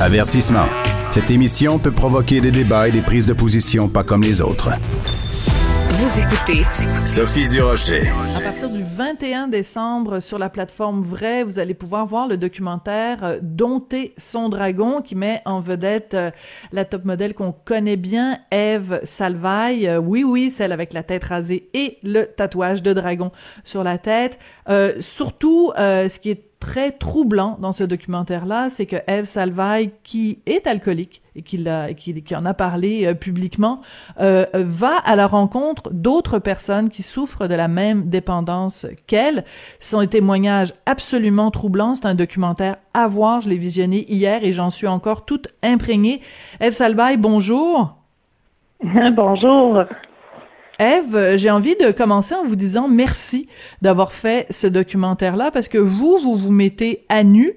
Avertissement. Cette émission peut provoquer des débats et des prises de position pas comme les autres. Vous écoutez Sophie Durocher. À partir du 21 décembre, sur la plateforme Vrai, vous allez pouvoir voir le documentaire euh, Dompter son dragon qui met en vedette euh, la top modèle qu'on connaît bien, Eve Salvaille. Euh, oui, oui, celle avec la tête rasée et le tatouage de dragon sur la tête. Euh, surtout, euh, ce qui est très troublant dans ce documentaire-là, c'est que Eve Salvaille, qui est alcoolique et qui, en a parlé euh, publiquement, euh, va à la rencontre d'autres personnes qui souffrent de la même dépendance qu'elle. Des témoignages absolument troublants. C'est un documentaire à voir. Je l'ai visionné hier et j'en suis encore toute imprégnée. Eve Salvaille, bonjour. Bonjour. Eve, j'ai envie de commencer en vous disant merci d'avoir fait ce documentaire-là parce que vous, vous vous mettez à nu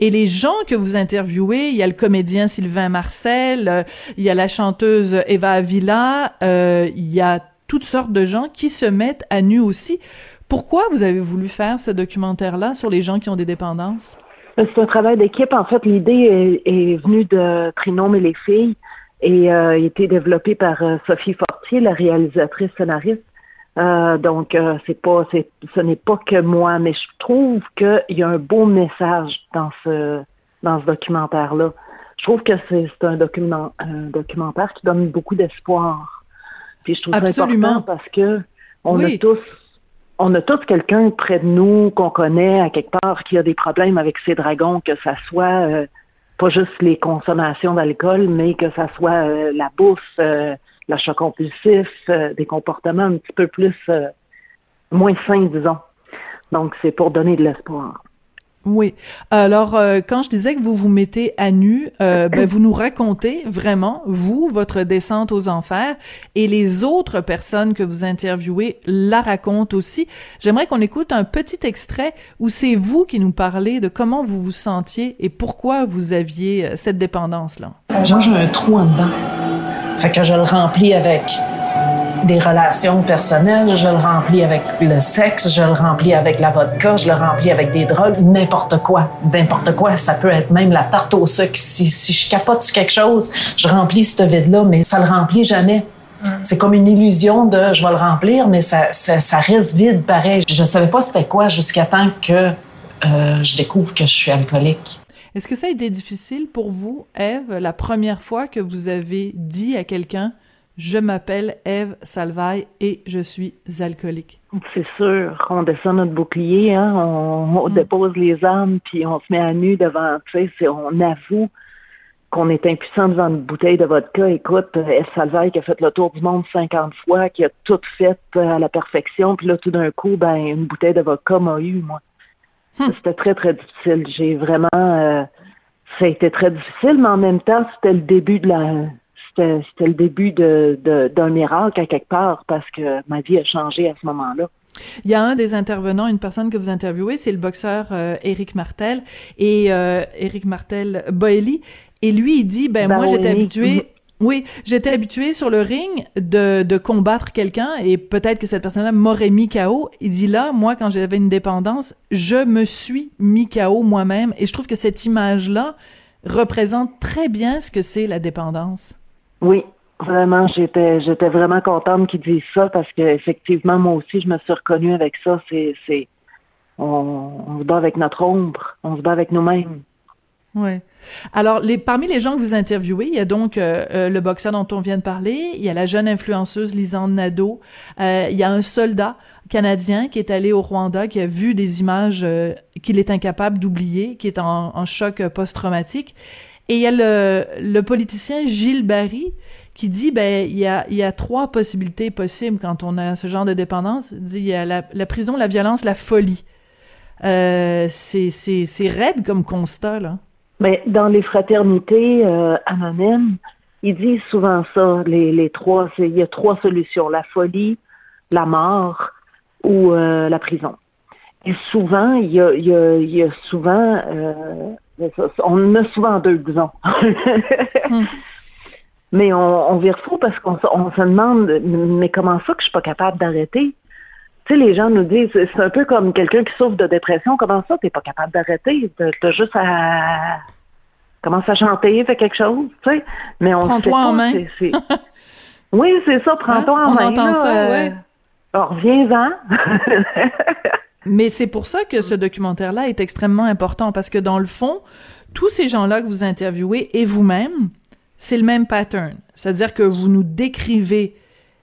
et les gens que vous interviewez, il y a le comédien Sylvain Marcel, euh, il y a la chanteuse Eva Avila, euh, il y a toutes sortes de gens qui se mettent à nu aussi. Pourquoi vous avez voulu faire ce documentaire-là sur les gens qui ont des dépendances? C'est un travail d'équipe. En fait, l'idée est, est venue de Trinôme et les filles et euh, a été développée par euh, Sophie Fortier, la réalisatrice scénariste. Euh, donc, c'est pas, ce n'est pas que moi, mais je trouve qu'il y a un beau message dans ce, dans ce documentaire-là. Je trouve que c'est, c'est un, document, un documentaire qui donne beaucoup d'espoir. Puis je trouve Absolument. ça important parce que on Oui. a tous, on a tous quelqu'un près de nous qu'on connaît à quelque part qui a des problèmes avec ses dragons, que ça soit euh, pas juste les consommations d'alcool, mais que ça soit euh, la bouffe, euh, l'achat compulsif, euh, des comportements un petit peu plus euh, moins sains, disons. Donc, c'est pour donner de l'espoir. Oui. Alors, euh, quand je disais que vous vous mettez à nu, euh, ben, vous nous racontez vraiment, vous, votre descente aux enfers, et les autres personnes que vous interviewez la racontent aussi. J'aimerais qu'on écoute un petit extrait où c'est vous qui nous parlez de comment vous vous sentiez et pourquoi vous aviez euh, cette dépendance-là. Moi, j'ai un trou en dedans. Fait que je le remplis avec des relations personnelles, je le remplis avec le sexe, je le remplis avec la vodka, je le remplis avec des drogues, n'importe quoi. N'importe quoi. Ça peut être même la tarte au sucre. Si, si je capote sur quelque chose, je remplis ce vide-là, mais ça le remplit jamais. C'est comme une illusion de je vais le remplir, mais ça, ça, ça reste vide pareil. Je savais pas c'était quoi jusqu'à temps que euh, je découvre que je suis alcoolique. Est-ce que ça a été difficile pour vous, Eve, la première fois que vous avez dit à quelqu'un je m'appelle Eve Salvaille et je suis alcoolique. C'est sûr, on descend notre bouclier, hein, on, on Mm. dépose les armes, puis on se met à nu devant, tu sais, on avoue qu'on est impuissant devant une bouteille de vodka. Écoute, F. Salvaille qui a fait le tour du monde 50 fois, qui a tout fait euh, à la perfection, puis là, tout d'un coup, ben, une bouteille de vodka m'a eu, moi. C'était très, très difficile. J'ai vraiment... euh, ça a été très difficile, mais en même temps, c'était le début de la... C'était le début de, de- d'un miracle à quelque part, parce que ma vie a changé à ce moment-là. Il y a un des intervenants, une personne que vous interviewez, c'est le boxeur euh, Éric Martel et euh, Éric Martel Boelly et lui il dit ben moi j'étais habitué oui, j'étais habitué sur le ring de, de combattre quelqu'un et peut-être que cette personne-là m'aurait mis KO. Il dit là, moi, quand j'avais une dépendance, je me suis mis KO moi-même et je trouve que cette image-là représente très bien ce que c'est la dépendance. Oui, vraiment, j'étais j'étais vraiment contente qu'ils disent ça parce que effectivement, moi aussi, je me suis reconnue avec ça. C'est on, se bat avec notre ombre, on se bat avec nous-mêmes. Ouais. Alors, parmi les gens que vous interviewez, il y a donc euh, euh, le boxeur dont on vient de parler, il y a la jeune influenceuse Lisande Nadeau, euh, il y a un soldat canadien qui est allé au Rwanda, qui a vu des images qu'il est incapable d'oublier, qui est en choc post-traumatique. Et il y a le, le politicien Gilles Barry qui dit ben il y a y a trois possibilités possibles quand on a ce genre de dépendance. Il dit il y a la, la prison, la violence, la folie. Euh, c'est raide comme constat là. Mais dans les fraternités euh, anonymes, ils disent souvent ça, les, les trois, il y a trois solutions, la folie, la mort ou euh, la prison. Et souvent, il y a, il y a, il y a souvent, on a souvent deux, disons. Hmm. Mais on, on vire fou parce qu'on on se demande, mais comment ça que je suis pas capable d'arrêter? Tu sais, les gens nous disent, c'est un peu comme quelqu'un qui souffre de dépression. Comment ça, t'es pas capable d'arrêter? T'as juste à commence à chanter, fait quelque chose, tu sais. Mais on Prends-toi en main. oui, c'est ça, prends-toi hein? en main. On entend ça, euh. Alors, reviens-en. Mais c'est pour ça que ce documentaire-là est extrêmement important, parce que dans le fond, tous ces gens-là que vous interviewez et vous-même, c'est le même pattern. C'est-à-dire que vous nous décrivez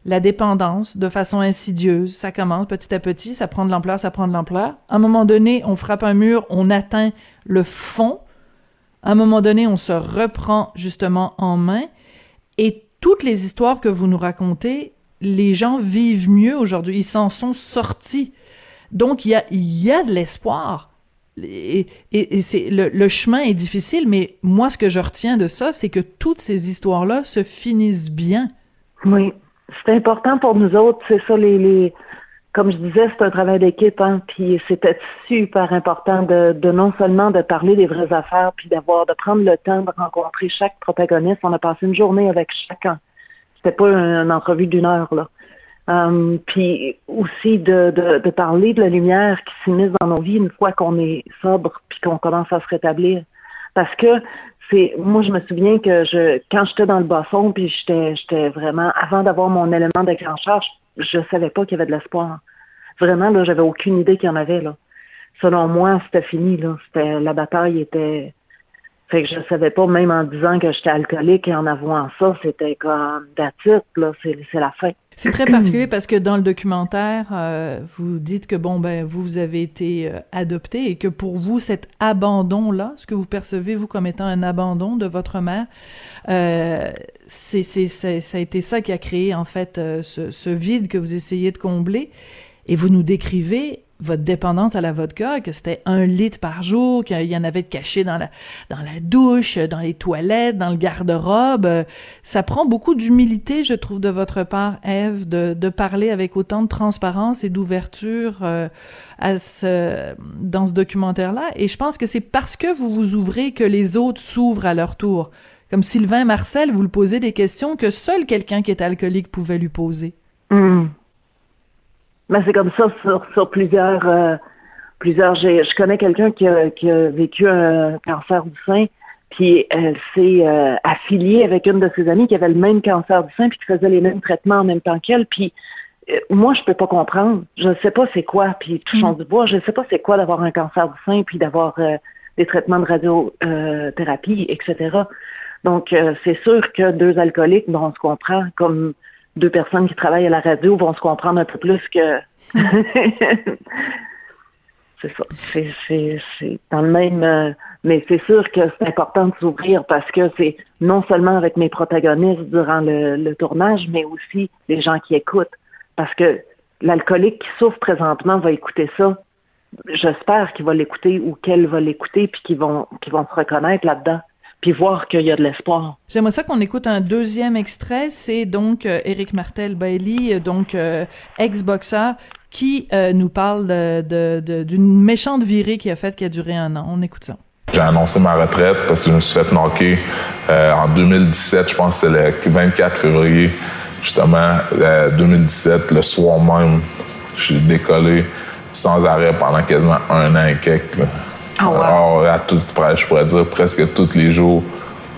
la dépendance de façon insidieuse. Ça commence petit à petit, ça prend de l'ampleur, ça prend de l'ampleur. À un moment donné, on frappe un mur, on atteint le fond. À un moment donné, on se reprend justement en main. Et toutes les histoires que vous nous racontez, les gens vivent mieux aujourd'hui. Ils s'en sont sortis. Donc, il y a, y a de l'espoir et, le, chemin est difficile, mais moi, ce que je retiens de ça, c'est que toutes ces histoires-là se finissent bien. Oui, c'est important pour nous autres. C'est ça, les, comme je disais, c'est un travail d'équipe, hein, puis c'était super important de, de, non seulement de parler des vraies affaires, puis d'avoir, de prendre le temps de rencontrer chaque protagoniste. On a passé une journée avec chacun. C'était pas une entrevue d'une heure, là. Um, puis aussi de, de, de, parler de la lumière qui s'immisce dans nos vies une fois qu'on est sobre puis qu'on commence à se rétablir. Parce que c'est moi je me souviens que je quand j'étais dans le basson puis j'étais j'étais vraiment avant d'avoir mon élément déclencheur, je, je savais pas qu'il y avait de l'espoir. Vraiment là, j'avais aucune idée qu'il y en avait là. Selon moi, c'était fini là, c'était la bataille était fait que je savais pas, même en disant que j'étais alcoolique et en avouant ça, c'était comme d'attitude, là, c'est la fin. C'est très particulier parce que dans le documentaire, euh, vous dites que bon ben vous avez été euh, adopté et que pour vous cet abandon là, ce que vous percevez vous comme étant un abandon de votre mère, euh, c'est ça a été ça qui a créé en fait ce vide que vous essayez de combler et vous nous décrivez votre dépendance à la vodka, que c'était un litre par jour, qu'il y en avait de caché dans la, dans la douche, dans les toilettes, dans le garde-robe. Ça prend beaucoup d'humilité, je trouve, de votre part, Eve, de, de parler avec autant de transparence et d'ouverture euh, à ce, dans ce documentaire-là. Et je pense que c'est parce que vous vous ouvrez que les autres s'ouvrent à leur tour. Comme Sylvain Marcel, vous le posez des questions que seul quelqu'un qui est alcoolique pouvait lui poser. Mmh. Mais c'est comme ça sur, sur plusieurs euh, plusieurs. Je connais quelqu'un qui a, qui a vécu un cancer du sein, puis elle s'est euh, affiliée avec une de ses amies qui avait le même cancer du sein, puis qui faisait les mêmes traitements en même temps qu'elle. Puis euh, moi, je peux pas comprendre. Je ne sais pas c'est quoi. Puis touchons mm. du bois, je ne sais pas c'est quoi d'avoir un cancer du sein, puis d'avoir des traitements de radiothérapie, etc. Donc, c'est sûr que deux alcooliques, bon, on se comprend comme deux personnes qui travaillent à la radio vont se comprendre un peu plus que. c'est ça. C'est dans le même. Euh, mais c'est sûr que c'est important de s'ouvrir parce que c'est non seulement avec mes protagonistes durant le, le, tournage, mais aussi les gens qui écoutent. Parce que l'alcoolique qui souffre présentement va écouter ça. J'espère qu'il va l'écouter ou qu'elle va l'écouter puis qu'ils vont, qu'ils vont se reconnaître là-dedans puis voir qu'il y a de l'espoir. J'aimerais ça qu'on écoute un deuxième extrait. C'est donc euh, Éric Martel Bailey, euh, donc euh, ex-boxeur, qui euh, nous parle d'une de, de, méchante virée qui a fait qui a duré un an. On écoute ça. J'ai annoncé ma retraite parce que je me suis fait knocker euh, en 2017, je pense que c'est le 24 février, justement, 2017, le soir même, j'ai décollé sans arrêt pendant quasiment un an et quelques. Oh, wow. à tout je pourrais dire presque tous les jours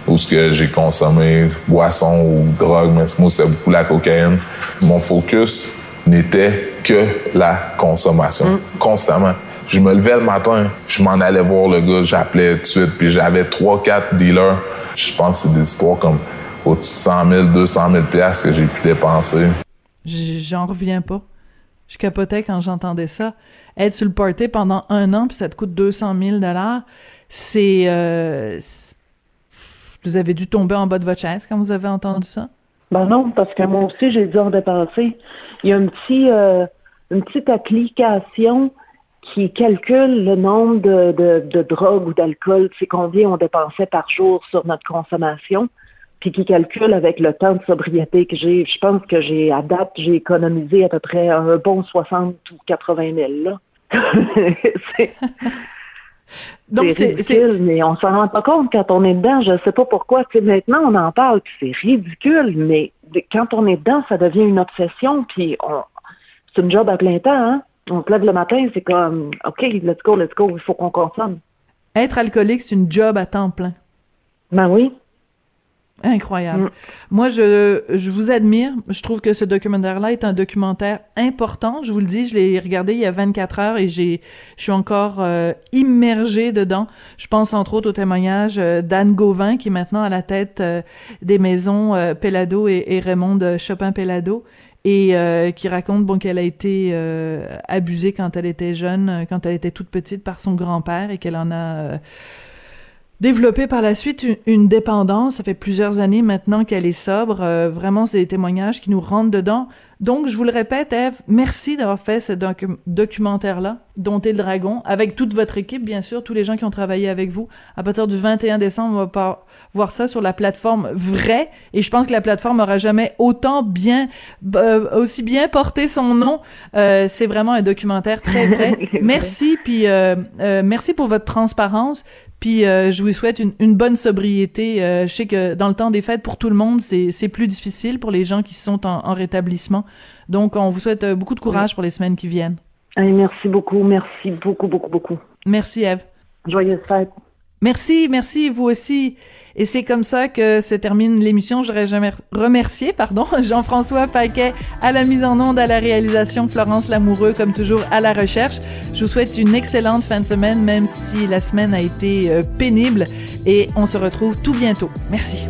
où ce que j'ai consommé, boisson ou drogue, mais moi, c'est beaucoup la cocaïne. Mon focus n'était que la consommation, mm. constamment. Je me levais le matin, je m'en allais voir le gars, j'appelais tout de suite, puis j'avais trois, quatre dealers. Je pense que c'est des histoires comme au-dessus de 100 000, 200 000 piastres que j'ai pu dépenser. J'en reviens pas. Je capotais quand j'entendais ça. Être sur le party pendant un an, puis ça te coûte 200 000 c'est... Euh, vous avez dû tomber en bas de votre chaise quand vous avez entendu ça? Ben non, parce que moi aussi, j'ai dû en dépenser. Il y a euh, une petite application qui calcule le nombre de, de, de drogues ou d'alcool, c'est combien on dépensait par jour sur notre consommation, puis qui calcule avec le temps de sobriété que j'ai. Je pense que j'ai, à date, j'ai économisé à peu près un bon 60 ou 80 000, là. Donc c'est ridicule, mais on s'en rend pas compte quand on est dedans. Je sais pas pourquoi. Tu maintenant, on en parle, puis c'est ridicule, mais quand on est dedans, ça devient une obsession, puis c'est une job à plein temps. Hein? On se lève le matin, c'est comme, OK, let's go, let's go, il faut qu'on consomme. Être alcoolique, c'est une job à temps plein. Ben oui. Incroyable. Mm. Moi, je, je vous admire. Je trouve que ce documentaire-là est un documentaire important. Je vous le dis, je l'ai regardé il y a 24 heures et j'ai, je suis encore euh, immergée dedans. Je pense entre autres au témoignage euh, d'Anne Gauvin, qui est maintenant à la tête euh, des maisons euh, Pellado et, et Raymond de Chopin-Pellado et qui raconte bon qu'elle a été abusée quand elle était jeune, quand elle était toute petite par son grand-père et qu'elle en a développé par la suite une, dépendance. Ça fait plusieurs années maintenant qu'elle est sobre. Euh, vraiment, c'est des témoignages qui nous rentrent dedans. Donc, je vous le répète, Eve, merci d'avoir fait ce documentaire-là, Dompter le dragon, avec toute votre équipe, bien sûr, tous les gens qui ont travaillé avec vous. À partir du 21 décembre, on va voir ça sur la plateforme Vrai. Et je pense que la plateforme aura jamais autant bien, euh, aussi bien porté son nom. Euh, c'est vraiment un documentaire très vrai. merci, puis merci pour votre transparence. Puis euh, je vous souhaite une, bonne sobriété. Euh, je sais que dans le temps des fêtes, pour tout le monde, c'est plus difficile pour les gens qui sont en, rétablissement. Donc, on vous souhaite euh, beaucoup de courage pour les semaines qui viennent. merci beaucoup, merci beaucoup, beaucoup, beaucoup. Merci, Eve. Joyeuse fête. Merci, merci, vous aussi. Et c'est comme ça que se termine l'émission. J'aurais jamais remercié, pardon, Jean-François Paquet à la mise en onde, à la réalisation, Florence Lamoureux, comme toujours, à la recherche. Je vous souhaite une excellente fin de semaine, même si la semaine a été euh, pénible. Et on se retrouve tout bientôt. Merci.